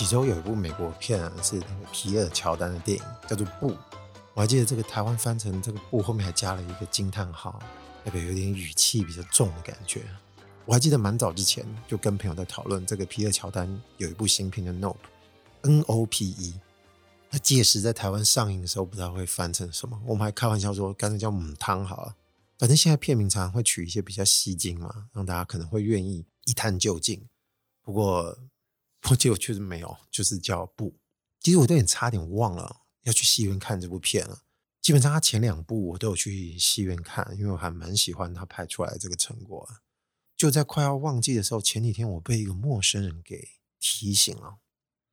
这几周有一部美国片，是那个皮尔乔丹的电影，叫做《布》。我还记得这个台湾翻成这个“布”后面还加了一个惊叹号，代表有点语气比较重的感觉。我还记得蛮早之前就跟朋友在讨论这个皮尔乔丹有一部新片的《Nope》，N O P E。那届时在台湾上映的时候，不知道会翻成什么。我们还开玩笑说，干脆叫母汤好了。反正现在片名常常会取一些比较吸睛嘛，让大家可能会愿意一探究竟。不过。我记得确实没有，就是叫不。其实我都有点差点忘了要去戏院看这部片了。基本上他前两部我都有去戏院看，因为我还蛮喜欢他拍出来这个成果。就在快要忘记的时候，前几天我被一个陌生人给提醒了。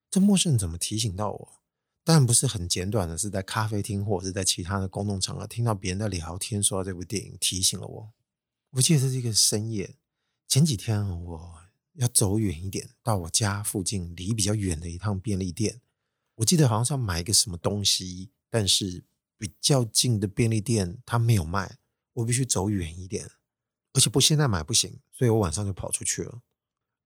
这陌生人怎么提醒到我？当然不是很简短的，是在咖啡厅或者是在其他的公众场合听到别人在聊天，说到这部电影，提醒了我。我记得是一个深夜，前几天我。要走远一点，到我家附近离比较远的一趟便利店。我记得好像是要买一个什么东西，但是比较近的便利店它没有卖，我必须走远一点，而且不现在买不行，所以我晚上就跑出去了。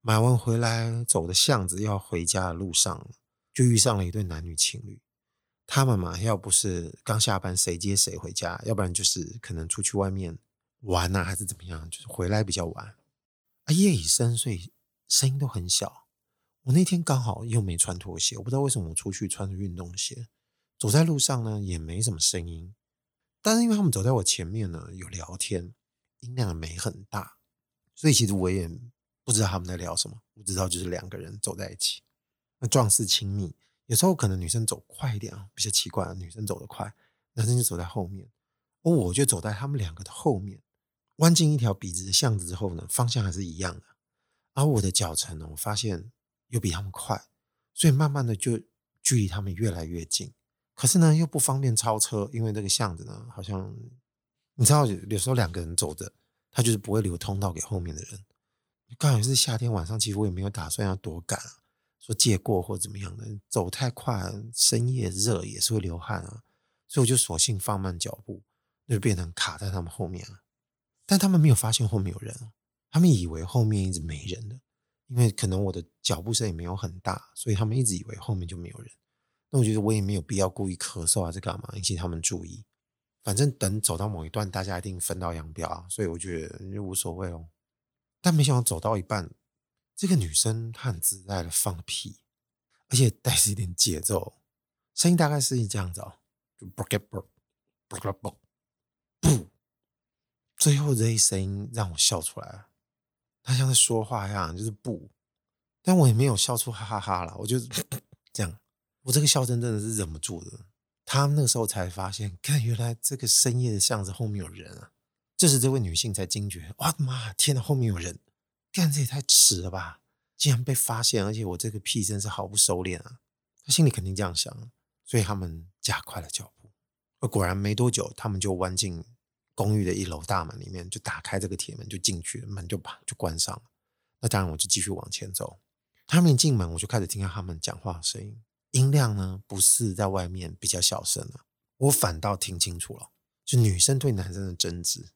买完回来，走的巷子要回家的路上，就遇上了一对男女情侣。他们嘛，要不是刚下班谁接谁回家，要不然就是可能出去外面玩啊，还是怎么样，就是回来比较晚。啊，夜已深，所以。声音都很小。我那天刚好又没穿拖鞋，我不知道为什么我出去穿着运动鞋，走在路上呢也没什么声音。但是因为他们走在我前面呢，有聊天，音量没很大，所以其实我也不知道他们在聊什么。我知道就是两个人走在一起，那壮士亲密。有时候可能女生走快一点啊，比较奇怪，女生走得快，男生就走在后面，而我就走在他们两个的后面。弯进一条笔直的巷子之后呢，方向还是一样的。而我的脚程呢，我发现又比他们快，所以慢慢的就距离他们越来越近。可是呢，又不方便超车，因为那个巷子呢，好像你知道，有时候两个人走着，他就是不会留通道给后面的人。刚好是夏天晚上，其实我也没有打算要多赶啊，说借过或怎么样的，走太快，深夜热也是会流汗啊，所以我就索性放慢脚步，那就变成卡在他们后面了。但他们没有发现后面有人。他们以为后面一直没人的，因为可能我的脚步声也没有很大，所以他们一直以为后面就没有人。那我觉得我也没有必要故意咳嗽啊，这干嘛引起他们注意？反正等走到某一段，大家一定分道扬镳啊，所以我觉得就无所谓哦。但没想到走到一半，这个女生她很自在的放屁，而且带着一点节奏，声音大概是这样子哦，就啵啵啵啵啵啵，不，最后这一声音让我笑出来了。他像在说话一样，就是不，但我也没有笑出哈哈哈了。我就 这样，我这个笑声真的是忍不住的。他们那个时候才发现，看原来这个深夜的巷子后面有人啊！这时这位女性才惊觉，哇妈，天哪，后面有人！干，这也太迟了吧！竟然被发现，而且我这个屁真是毫不收敛啊！他心里肯定这样想，所以他们加快了脚步。而果然没多久，他们就弯进。公寓的一楼大门里面，就打开这个铁门就进去了，门就把就关上了。那当然，我就继续往前走。他们一进门，我就开始听到他们讲话声音，音量呢不是在外面比较小声了，我反倒听清楚了，就女生对男生的争执。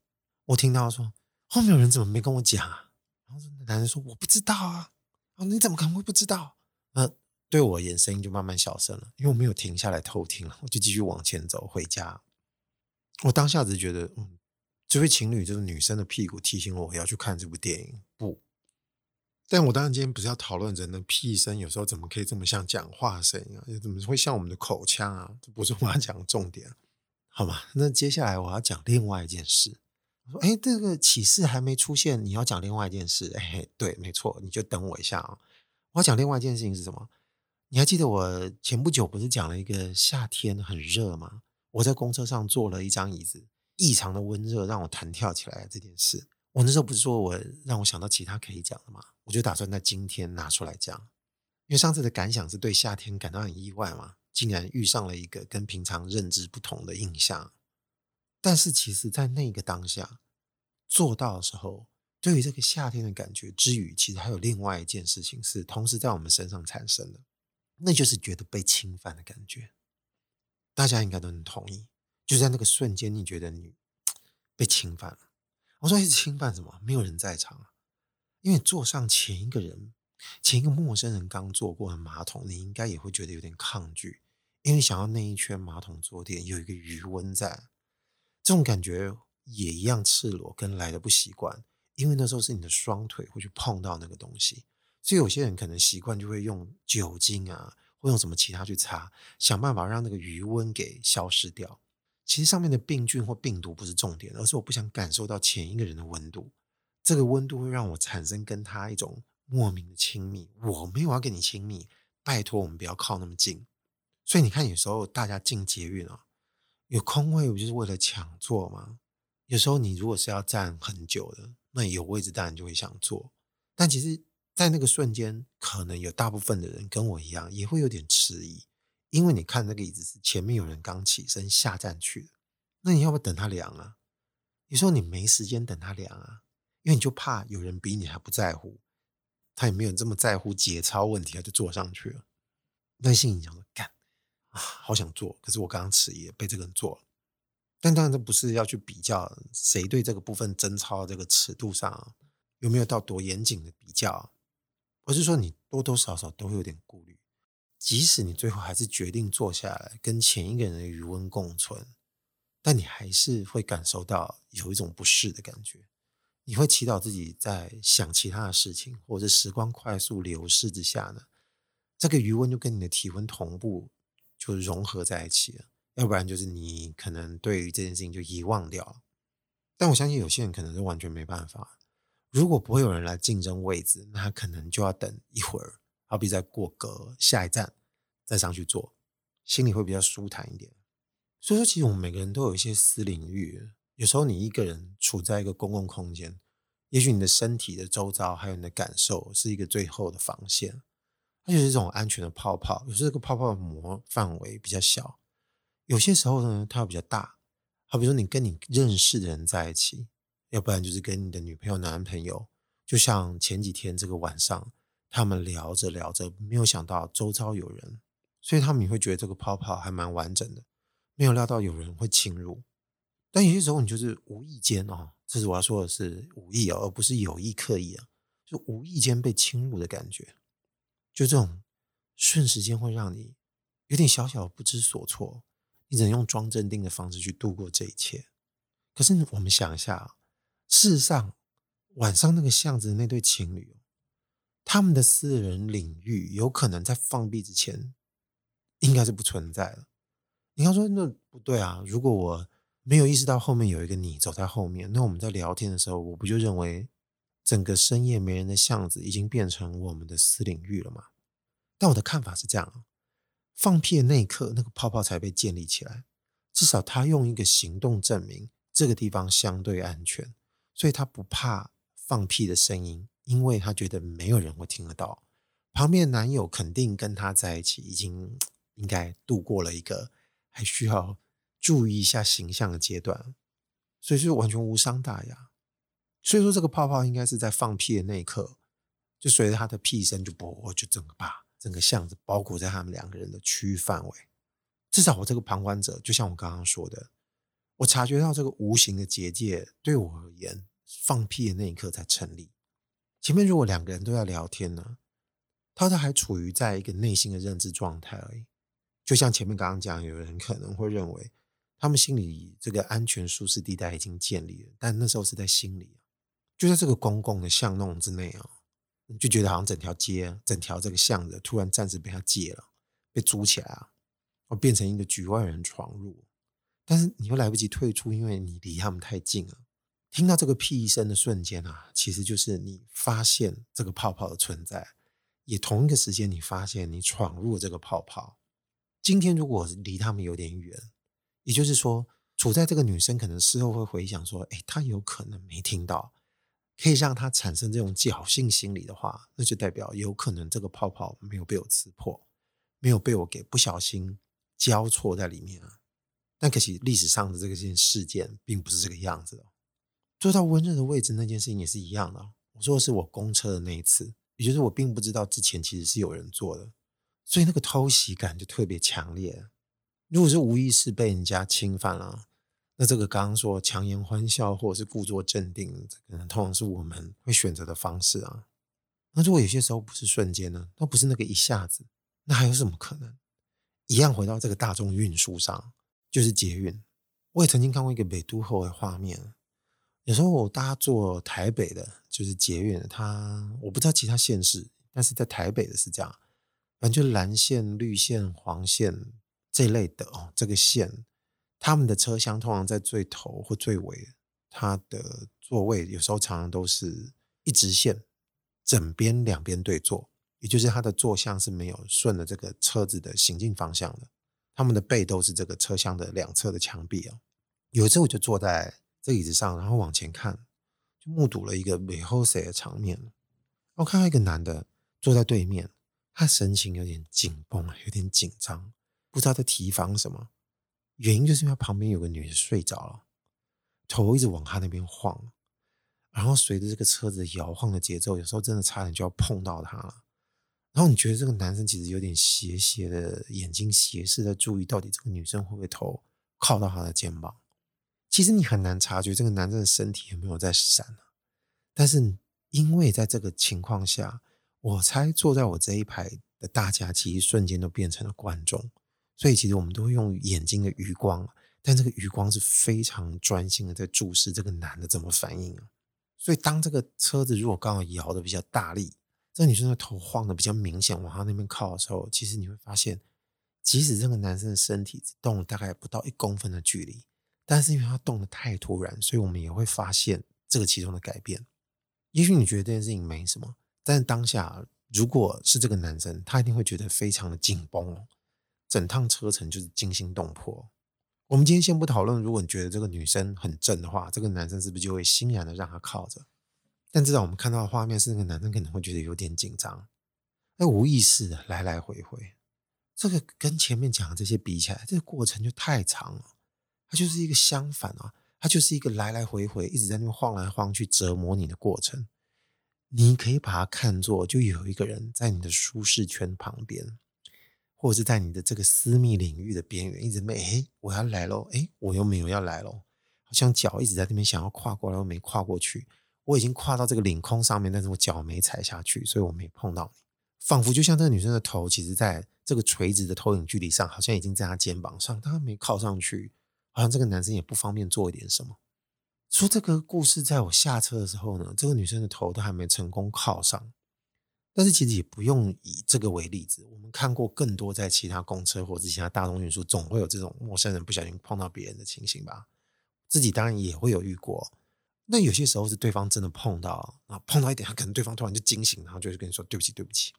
我听到说后面有人怎么没跟我讲啊？然后男生说我不知道啊。啊，你怎么可能会不知道？呃，对我而言声音就慢慢小声了，因为我没有停下来偷听了，我就继续往前走回家。我当下只觉得，嗯，这位情侣就是女生的屁股提醒我要去看这部电影。不，但我当然今天不是要讨论人的屁声，有时候怎么可以这么像讲话声音啊？怎么会像我们的口腔啊？这不是我要讲的重点，好吗？那接下来我要讲另外一件事。我说，哎，这个启示还没出现，你要讲另外一件事？哎，对，没错，你就等我一下啊。我要讲另外一件事情是什么？你还记得我前不久不是讲了一个夏天很热吗？我在公车上坐了一张椅子，异常的温热，让我弹跳起来这件事，我那时候不是说我让我想到其他可以讲的吗？我就打算在今天拿出来讲，因为上次的感想是对夏天感到很意外嘛，竟然遇上了一个跟平常认知不同的印象。但是其实，在那个当下做到的时候，对于这个夏天的感觉之余，其实还有另外一件事情是同时在我们身上产生的，那就是觉得被侵犯的感觉。大家应该都能同意，就在那个瞬间，你觉得你被侵犯了。我说：“是侵犯什么？没有人在场，因为坐上前一个人前一个陌生人刚坐过的马桶，你应该也会觉得有点抗拒，因为想要那一圈马桶坐垫有一个余温在，这种感觉也一样赤裸，跟来的不习惯，因为那时候是你的双腿会去碰到那个东西，所以有些人可能习惯就会用酒精啊，不用什么其他去擦，想办法让那个余温给消失掉。其实上面的病菌或病毒不是重点，而是我不想感受到前一个人的温度，这个温度会让我产生跟他一种。莫名的亲密，我没有要跟你亲密，拜托我们不要靠那么近。所以你看，有时候大家进捷运啊，有空位不就是为了抢座吗？有时候你如果是要站很久的，那有位置当然就会想坐。但其实，在那个瞬间，可能有大部分的人跟我一样，也会有点迟疑，因为你看那个椅子是前面有人刚起身下站去的，那你要不要等他凉啊？你说你没时间等他凉啊，因为你就怕有人比你还不在乎。他也没有这么在乎节操问题，他就坐上去了。那心里想说：“干啊，好想坐，可是我刚刚迟疑，被这个人坐了。”但当然，这不是要去比较谁对这个部分贞操这个尺度上有没有到多严谨的比较，而是说你多多少少都会有点顾虑。即使你最后还是决定坐下来跟前一个人的余温共存，但你还是会感受到有一种不适的感觉。你会祈祷自己在想其他的事情，或者时光快速流逝之下呢，这个余温就跟你的体温同步，就融合在一起了。要不然就是你可能对于这件事情就遗忘掉了。但我相信有些人可能是完全没办法。如果不会有人来竞争位置，那他可能就要等一会儿，好比再过个下一站再上去坐，心里会比较舒坦一点。所以说，其实我们每个人都有一些私领域。有时候你一个人处在一个公共空间，也许你的身体的周遭还有你的感受是一个最后的防线，它就是这种安全的泡泡。有时候这个泡泡的膜范围比较小，有些时候呢它会比较大。好比说你跟你认识的人在一起，要不然就是跟你的女朋友、男朋友。就像前几天这个晚上，他们聊着聊着，没有想到周遭有人，所以他们也会觉得这个泡泡还蛮完整的，没有料到有人会侵入。但有些时候你就是无意间哦，这是我要说的是无意哦，而不是有意刻意啊，就无意间被侵入的感觉，就这种瞬时间会让你有点小小不知所措，你只能用装镇定的方式去度过这一切。可是我们想一下，事实上晚上那个巷子的那对情侣，他们的私人领域有可能在放屁之前应该是不存在的。你要说那不对啊，如果我没有意识到后面有一个你走在后面，那我们在聊天的时候，我不就认为整个深夜没人的巷子已经变成我们的私领域了吗？但我的看法是这样：放屁的那一刻，那个泡泡才被建立起来。至少他用一个行动证明这个地方相对安全，所以他不怕放屁的声音，因为他觉得没有人会听得到。旁边的男友肯定跟他在一起，已经应该度过了一个还需要。注意一下形象的阶段，所以是完全无伤大雅。所以说，这个泡泡应该是在放屁的那一刻，就随着他的屁声就啵，就整个把整个巷子包裹在他们两个人的区域范围。至少我这个旁观者，就像我刚刚说的，我察觉到这个无形的结界对我而言，放屁的那一刻才成立。前面如果两个人都在聊天呢，他都还处于在一个内心的认知状态而已。就像前面刚刚讲，有人可能会认为。他们心里这个安全舒适地带已经建立了，但那时候是在心里，就在这个公共的巷弄之内啊，就觉得好像整条街、整条这个巷子突然暂时被他戒了，被租起来啊，我变成一个局外人闯入，但是你又来不及退出，因为你离他们太近了。听到这个屁声的瞬间啊，其实就是你发现这个泡泡的存在，也同一个时间你发现你闯入了这个泡泡。今天如果离他们有点远。也就是说，处在这个女生可能事后会回想说：“哎，她有可能没听到，可以让她产生这种侥幸心理的话，那就代表有可能这个泡泡没有被我刺破，没有被我给不小心交错在里面啊。但可惜历史上的这个件事件并不是这个样子的。坐到温热的位置那件事情也是一样的。我说的是我公车的那一次，也就是我并不知道之前其实是有人坐的，所以那个偷袭感就特别强烈。如果是无意识被人家侵犯了，那这个刚刚说强颜欢笑或者是故作镇定，可能通常是我们会选择的方式啊。那如果有些时候不是瞬间呢？那不是那个一下子，那还有什么可能？一样回到这个大众运输上，就是捷运。我也曾经看过一个北都后的画面。有时候我搭坐台北的，就是捷运，它我不知道其他县市，但是在台北的是这样，反正就蓝线、绿线、黄线这类的哦。这个线，他们的车厢通常在最头或最尾，它的座位有时候常常都是一直线，整边两边对坐，也就是它的坐向是没有顺着这个车子的行进方向的，他们的背都是这个车厢的两侧的墙壁啊。有一次我就坐在。这椅子上，然后往前看，就目睹了一个美好的场面。我看到一个男的坐在对面，他神情有点紧绷，有点紧张，不知道在提防什么。原因就是因为旁边有个女的睡着了，头一直往他那边晃，然后随着这个车子摇晃的节奏，有时候真的差点就要碰到他了。然后你觉得这个男生其实有点斜斜的眼睛，斜视在注意，到底这个女生会不会头靠到他的肩膀。其实你很难察觉这个男生的身体有没有在闪，但是因为在这个情况下，我猜坐在我这一排的大家其实瞬间都变成了观众，所以其实我们都会用眼睛的余光，但这个余光是非常专心的在注视这个男的怎么反应啊。所以当这个车子如果刚好摇的比较大力，这女生的头晃的比较明显往他那边靠的时候，其实你会发现，即使这个男生的身体只动了大概不到一公分的距离。但是因为他动得太突然，所以我们也会发现这个其中的改变。也许你觉得这件事情没什么，但是当下如果是这个男生，他一定会觉得非常的紧绷哦，整趟车程就是惊心动魄。我们今天先不讨论，如果你觉得这个女生很正的话，这个男生是不是就会欣然的让她靠着？但至少我们看到的画面是，那个男生可能会觉得有点紧张，哎，无意识的来来回回，这个跟前面讲的这些比起来，这个过程就太长了。它就是一个相反啊，它就是一个来来回回一直在那边晃来晃去折磨你的过程。你可以把它看作就有一个人在你的舒适圈旁边，或者是在你的这个私密领域的边缘，一直没哎，我要来喽，哎，我又没有要来喽，好像脚一直在那边想要跨过来，又没跨过去。我已经跨到这个领空上面，但是我脚没踩下去，所以我没碰到你。仿佛就像这个女生的头，其实在这个垂直的投影距离上，好像已经在她肩膀上，她没靠上去。好像这个男生也不方便做一点什么。说这个故事，在我下车的时候呢，这个女生的头都还没成功靠上。但是其实也不用以这个为例子，我们看过更多在其他公车或者其他大众运输，总会有这种陌生人不小心碰到别人的情形吧？自己当然也会有遇过。那有些时候是对方真的碰到，啊，碰到一点，他可能对方突然就惊醒，然后就是跟你说对不起，对不起。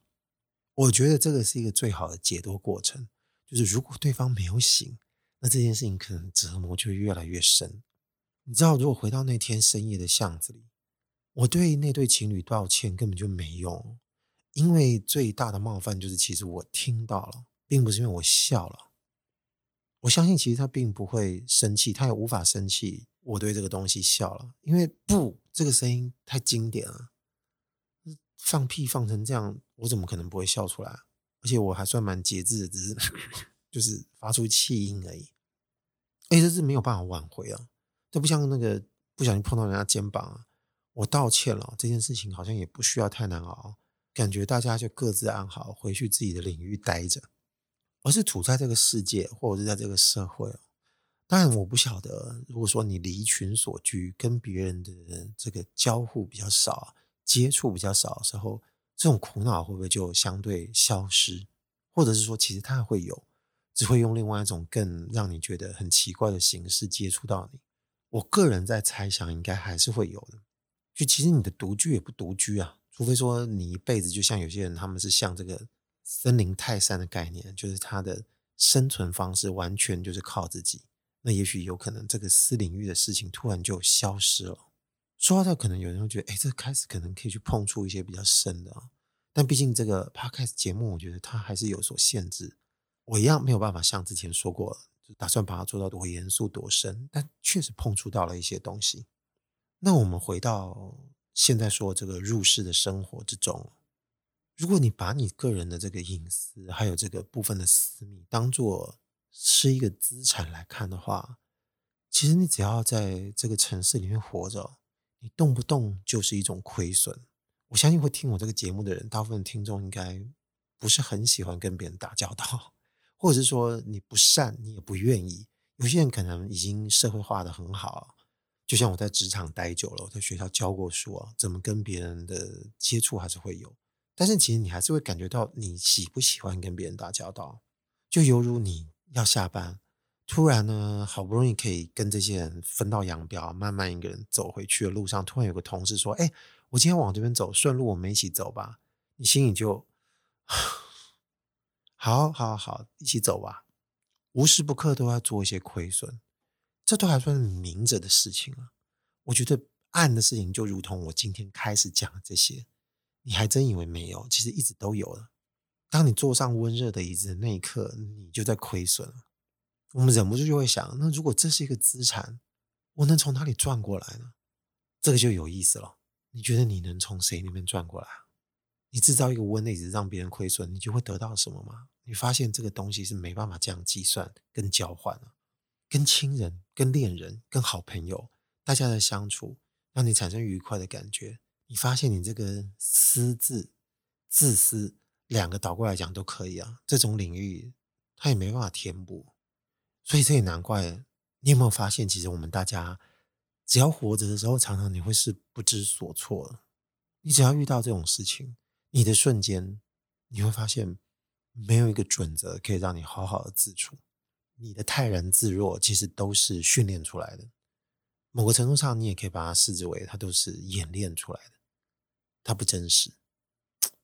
我觉得这个是一个最好的解脱过程，就是如果对方没有醒。那这件事情可能折磨就越来越深。你知道，如果回到那天深夜的巷子里，我对那对情侣道歉根本就没用，因为最大的冒犯就是，其实我听到了，并不是因为我笑了。我相信，其实他并不会生气，他也无法生气。我对这个东西笑了，因为不，这个声音太经典了，放屁放成这样，我怎么可能不会笑出来？而且我还算蛮节制的，只是。就是发出气音而已，哎，这是没有办法挽回啊！这不像那个不小心碰到人家肩膀啊，我道歉了，这件事情好像也不需要太难熬，感觉大家就各自安好，回去自己的领域待着，而是处在这个世界或者是在这个社会。当然，我不晓得，如果说你离群所居，跟别人的这个交互比较少，接触比较少的时候，这种苦恼会不会就相对消失？或者是说，其实它会有？只会用另外一种更让你觉得很奇怪的形式接触到你。我个人在猜想，应该还是会有的。就其实你的独居也不独居啊，除非说你一辈子就像有些人，他们是像这个森林泰山的概念，就是他的生存方式完全就是靠自己。那也许有可能这个私领域的事情突然就消失了。说到这，可能有人会觉得，哎，这开始可能可以去碰触一些比较深的。但毕竟这个 Podcast 节目，我觉得它还是有所限制。我一样没有办法像之前说过，就打算把它做到多严肃多深，但确实碰触到了一些东西。那我们回到现在说这个入世的生活之中，如果你把你个人的这个隐私，还有这个部分的私密，当做是一个资产来看的话，其实你只要在这个城市里面活着，你动不动就是一种亏损。我相信会听我这个节目的人，大部分听众应该不是很喜欢跟别人打交道，或者是说你不善，你也不愿意。有些人可能已经社会化的很好，就像我在职场待久了，我在学校教过书啊，怎么跟别人的接触还是会有。但是其实你还是会感觉到你喜不喜欢跟别人打交道，就犹如你要下班，突然呢好不容易可以跟这些人分道扬镳，慢慢一个人走回去的路上，突然有个同事说：“哎，我今天往这边走，顺路我们一起走吧。”你心里就，好好好，一起走吧。无时不刻都要做一些亏损，这都还算是明着的事情了。我觉得暗的事情就如同我今天开始讲的这些，你还真以为没有？其实一直都有了。当你坐上温热的椅子那一刻，你就在亏损了。我们忍不住就会想：那如果这是一个资产，我能从哪里赚过来呢？这个就有意思了。你觉得你能从谁那边赚过来？你制造一个温的椅子让别人亏损，你就会得到什么吗？你发现这个东西是没办法这样计算跟交换的，跟亲人、跟恋人、跟好朋友，大家的相处让你产生愉快的感觉。你发现你这个私自、自私两个倒过来讲都可以啊，这种领域它也没办法填补，所以这也难怪。你有没有发现，其实我们大家只要活着的时候，常常你会是不知所措的。你只要遇到这种事情，你的瞬间你会发现。没有一个准则可以让你好好的自处，你的泰然自若其实都是训练出来的。某个程度上，你也可以把它视之为它都是演练出来的，它不真实。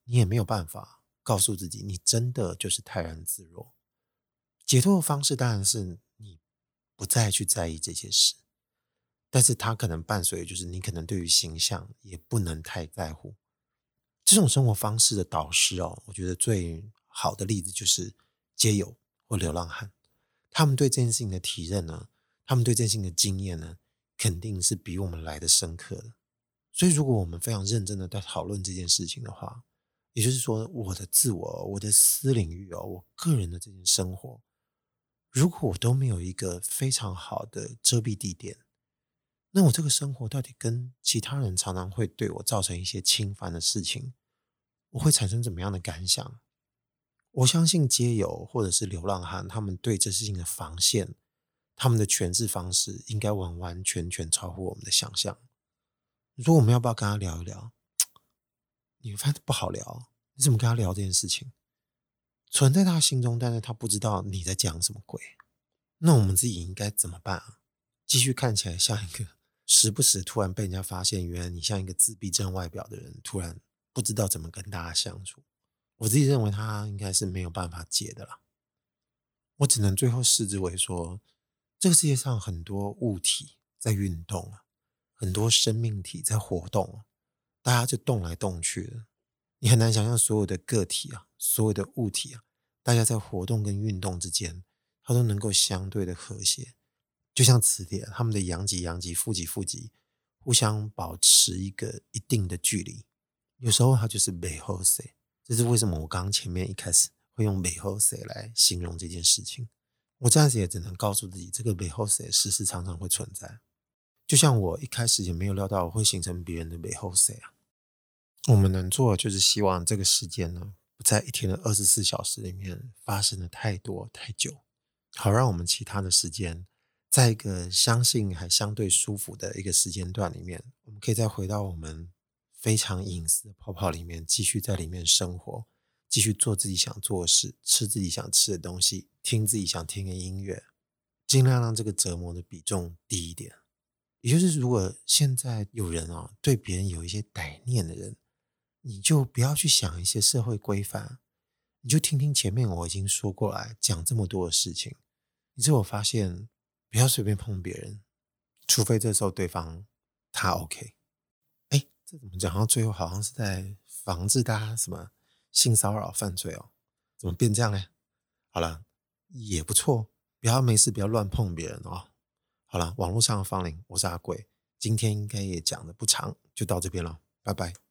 你也没有办法告诉自己，你真的就是泰然自若。解脱的方式当然是你不再去在意这些事，但是它可能伴随就是你可能对于形象也不能太在乎。这种生活方式的导师哦，我觉得最。好的例子就是街友或流浪汉，他们对这件事情的体认呢，他们对这件事情的经验呢，肯定是比我们来的深刻的。所以，如果我们非常认真的在讨论这件事情的话，也就是说，我的自我、我的私领域哦，我个人的这件生活，如果我都没有一个非常好的遮蔽地点，那我这个生活到底跟其他人常常会对我造成一些侵犯的事情，我会产生怎么样的感想？我相信街友或者是流浪汉，他们对这事情的防线，他们的诠释方式，应该完完全全超乎我们的想象。你说我们要不要跟他聊一聊？你发现不好聊，你怎么跟他聊这件事情？存在他心中，但是他不知道你在讲什么鬼。那我们自己应该怎么办啊？继续看起来像一个时不时突然被人家发现，原来你像一个自闭症外表的人，突然不知道怎么跟大家相处。我自己认为他应该是没有办法解的啦，我只能最后视之为说，这个世界上很多物体在运动啊，很多生命体在活动啊，大家就动来动去的，你很难想象所有的个体啊，所有的物体啊，大家在活动跟运动之间，它都能够相对的和谐，就像磁铁，它们的阳极阳极、负极负极，互相保持一个一定的距离，有时候它就是美后谁。这是为什么？我刚刚前面一开始会用“美好谁”来形容这件事情。我暂时也只能告诉自己，这个“美好谁”时时常常会存在。就像我一开始也没有料到我会形成别人的“美好谁”啊。我们能做的就是希望这个时间呢，不在一天的二十四小时里面发生的太多太久，好让我们其他的时间，在一个相信还相对舒服的一个时间段里面，我们可以再回到我们。非常隐私的泡泡里面，继续在里面生活，继续做自己想做的事，吃自己想吃的东西，听自己想听的音乐，尽量让这个折磨的比重低一点。也就是，如果现在有人啊对别人有一些歹念的人，你就不要去想一些社会规范，你就听听前面我已经说过来讲这么多的事情。你之后发现，不要随便碰别人，除非这时候对方他 OK。哎这怎么讲到最后好像是在防治大家什么性骚扰犯罪哦？怎么变这样呢？好了，也不错，不要没事不要乱碰别人哦。好了，网络上的芳邻，我是阿贵，今天应该也讲的不长，就到这边了，拜拜。